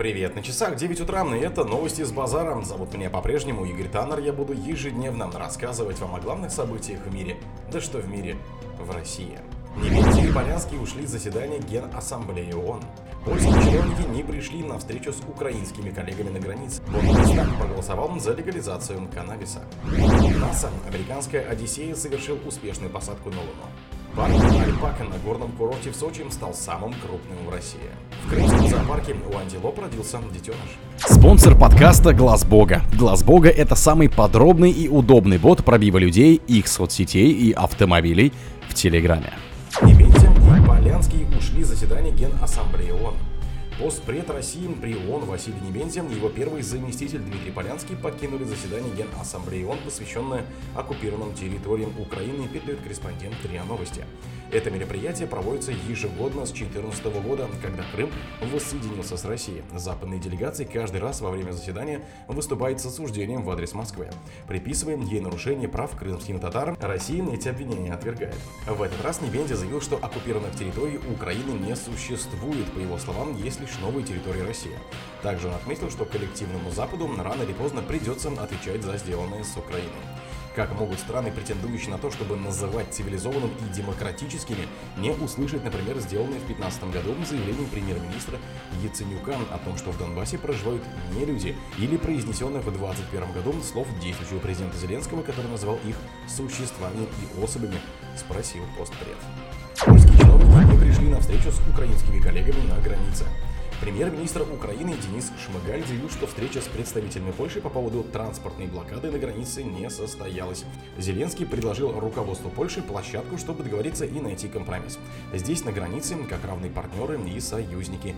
Привет, на часах 9 утра, и это новости с базаром. Зовут меня по-прежнему Игорь Таннер. Я буду ежедневно рассказывать вам о главных событиях в мире. Да что в мире, в России. Немец и Полянский ушли с заседания Генассамблеи ООН. Польские чиновники не пришли на встречу с украинскими коллегами на границе. Бундестаг проголосовал за легализацию каннабиса. НАСА, американская Одиссея, совершил успешную посадку на Луну. Парк Альпака на горном курорте в Сочи стал самым крупным в России. В Крымском зоопарке у антилоп родился детеныш. Спонсор подкаста Глаз Бога. Глаз Бога это самый подробный и удобный бот пробива людей, их соцсетей и автомобилей в Телеграме. Нементьев и Полянский ушли с заседания Генассамблеи ООН. Постпред России при ООН Василий Нементьев и его первый заместитель Дмитрий Полянский покинули заседание Генассамблеи ООН, посвященное оккупированным территориям Украины, передает корреспондент РИА Новости. Это мероприятие проводится ежегодно с 2014 года, когда Крым воссоединился с Россией. Западные делегации каждый раз во время заседания выступают с осуждением в адрес Москвы. Приписывая ей нарушение прав крымским татарам, Россия эти обвинения отвергает. В этот раз Небензи заявил, что оккупированных территорий Украины не существует. По его словам, есть лишь новые территории России. Также он отметил, что коллективному Западу рано или поздно придется отвечать за сделанное с Украиной. Как могут страны, претендующие на то, чтобы называть цивилизованным и демократическими, не услышать, например, сделанное в 2015 году заявление премьер-министра Яценюка о том, что в Донбассе проживают не люди, или произнесенное в 2021 году слов действующего президента Зеленского, который назвал их существами и особями, спросил постпред. Польские чиновники не пришли на встречу с украинскими коллегами на границе. Премьер-министр Украины Денис Шмыгаль заявил, что встреча с представителями Польши по поводу транспортной блокады на границе не состоялась. Зеленский предложил руководству Польши площадку, чтобы договориться и найти компромисс. Здесь на границе как равные партнеры и союзники.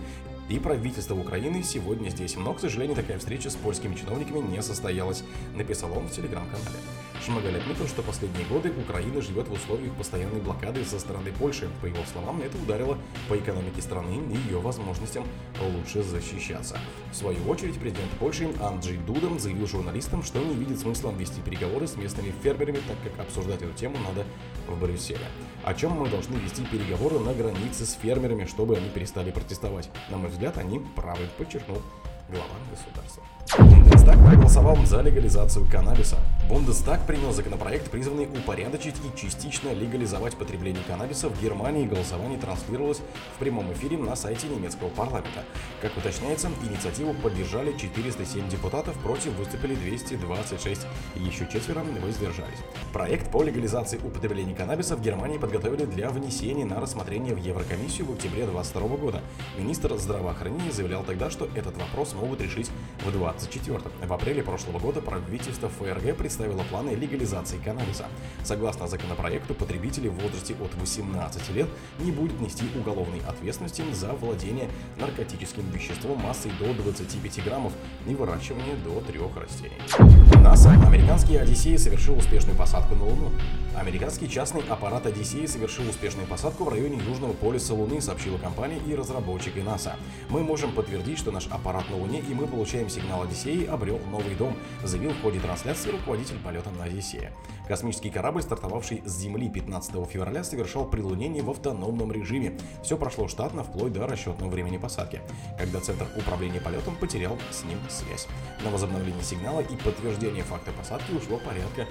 И правительство Украины сегодня здесь. Но, к сожалению, такая встреча с польскими чиновниками не состоялась, написал он в телеграм-канале. Шмыгаль отметил, что последние годы Украина живет в условиях постоянной блокады со стороны Польши. По его словам, это ударило по экономике страны и ее возможностям лучше защищаться. В свою очередь, президент Польши Анджей Дуда заявил журналистам, что не видит смысла вести переговоры с местными фермерами, так как обсуждать эту тему надо в Брюсселе. О чем мы должны вести переговоры на границе с фермерами, чтобы они перестали протестовать? На мой взгляд, они правы, подчеркнул глава государства. Бундестаг проголосовал за легализацию каннабиса. Бундестаг принял законопроект, призванный упорядочить и частично легализовать потребление каннабиса в Германии. Голосование транслировалось в прямом эфире на сайте немецкого парламента. Как уточняется, инициативу поддержали 407 депутатов, против выступили 226, и еще четверо воздержались. Проект по легализации употребления каннабиса в Германии подготовили для внесения на рассмотрение в Еврокомиссию в октябре 2022 года. Министр здравоохранения заявлял тогда, что этот вопрос могут решить в 24 В апреле прошлого года правительство ФРГ представило планы легализации каннабиса. Согласно законопроекту, потребители в возрасте от 18 лет не будут нести уголовной ответственности за владение наркотическим веществом массой до 25 граммов и выращивание до трех растений. НАСА, американский Одиссей, совершил успешную посадку на Луну. Американский частный аппарат Одиссей совершил успешную посадку в районе Южного полюса Луны, сообщила компания и разработчики НАСА. Мы можем подтвердить, что наш аппарат на Луне и мы получаем сигнал Одиссеи обрел новый дом, заявил в ходе трансляции руководитель полета на Одиссее. Космический корабль, стартовавший с Земли 15 февраля, совершал прилунение в автономном режиме. Все прошло штатно вплоть до расчетного времени посадки, когда Центр управления полетом потерял с ним связь. На возобновление сигнала и подтверждение факта посадки ушло порядка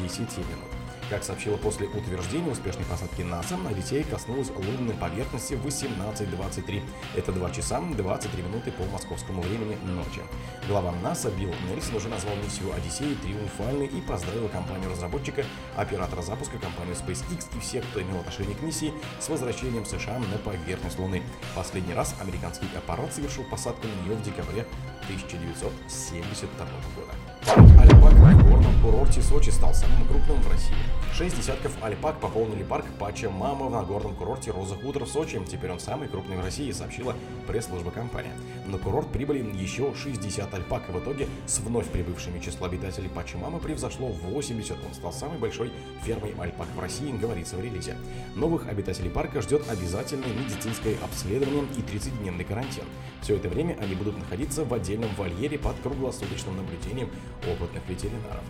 10 минут. Как сообщила после утверждения успешной посадки НАСА, на детей коснулась лунной поверхности в 18.23. Это 2 часа 23 минуты по московскому времени ночи. Глава НАСА Билл Нельсон уже назвал миссию Одиссеи триумфальной и поздравил компанию-разработчика, оператора запуска компанию SpaceX и всех, кто имел отношение к миссии, с возвращением США на поверхность Луны. Последний раз американский аппарат совершил посадку на нее в декабре 1972 года. Парк Альпак в горном курорте Сочи стал самым крупным в России. Шесть десятков альпак пополнили парк Пача Мама на горном курорте Роза Хутор в Сочи. Теперь он самый крупный в России, сообщила пресс-служба компании. На курорт прибыли еще 60 альпак, и в итоге с вновь прибывшими число обитателей Пача Мама превзошло 80. Он стал самой большой фермой альпак в России, говорится в релизе. Новых обитателей парка ждет обязательное медицинское обследование и 30-дневный карантин. Все это время они будут находиться в отдельном вольере под круглосуточным наблюдением опытных ветеринаров.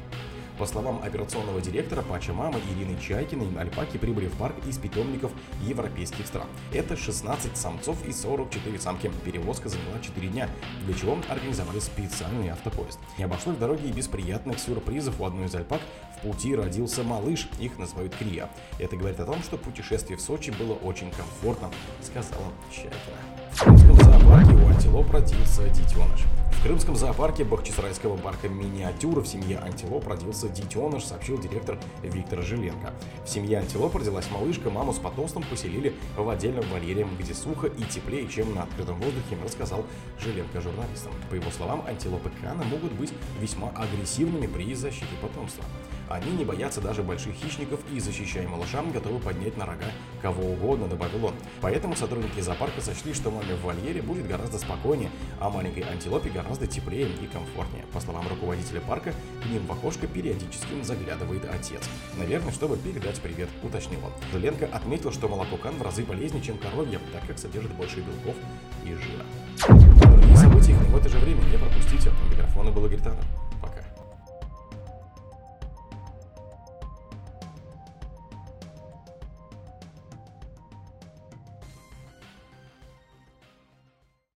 По словам операционного директора Пача Мамы Ирины Чайкиной, альпаки прибыли в парк из питомников европейских стран. Это 16 самцов и 44 самки. Перевозка заняла 4 дня, для чего организовали специальный автопоезд. Не обошлось в дороге и без приятных сюрпризов. У одной из альпак в пути родился малыш, их называют Крия. Это говорит о том, что путешествие в Сочи было очень комфортным, сказала Чайкина. В Крымском зоопарке у антилоп родился детеныш. В Крымском зоопарке Бахчисарайского парка «Миниатюра» в семье антилоп родился детеныш, сообщил директор Виктор Жиленко. В семье антилоп родилась малышка, маму с потомством поселили в отдельном вольере, где сухо и теплее, чем на открытом воздухе, рассказал Жиленко журналистам. По его словам, антилопы Кана могут быть весьма агрессивными при защите потомства. Они не боятся даже больших хищников и, защищая малышам, готовы поднять на рога кого угодно, добавил он. Поэтому сотрудники зоопарка сочли, что маме в вольере будет гораздо спокойнее, а маленькой антилопе гораздо теплее и комфортнее. По словам руководителя парка, к ним в окошко периодически заглядывает отец. Наверное, чтобы передать привет, уточнил он. Ленка отметил, что молоко кан в разы полезнее, чем коровье, так как содержит больше белков и жира. Другие события их в это же время не пропустите. У микрофона был Гританов.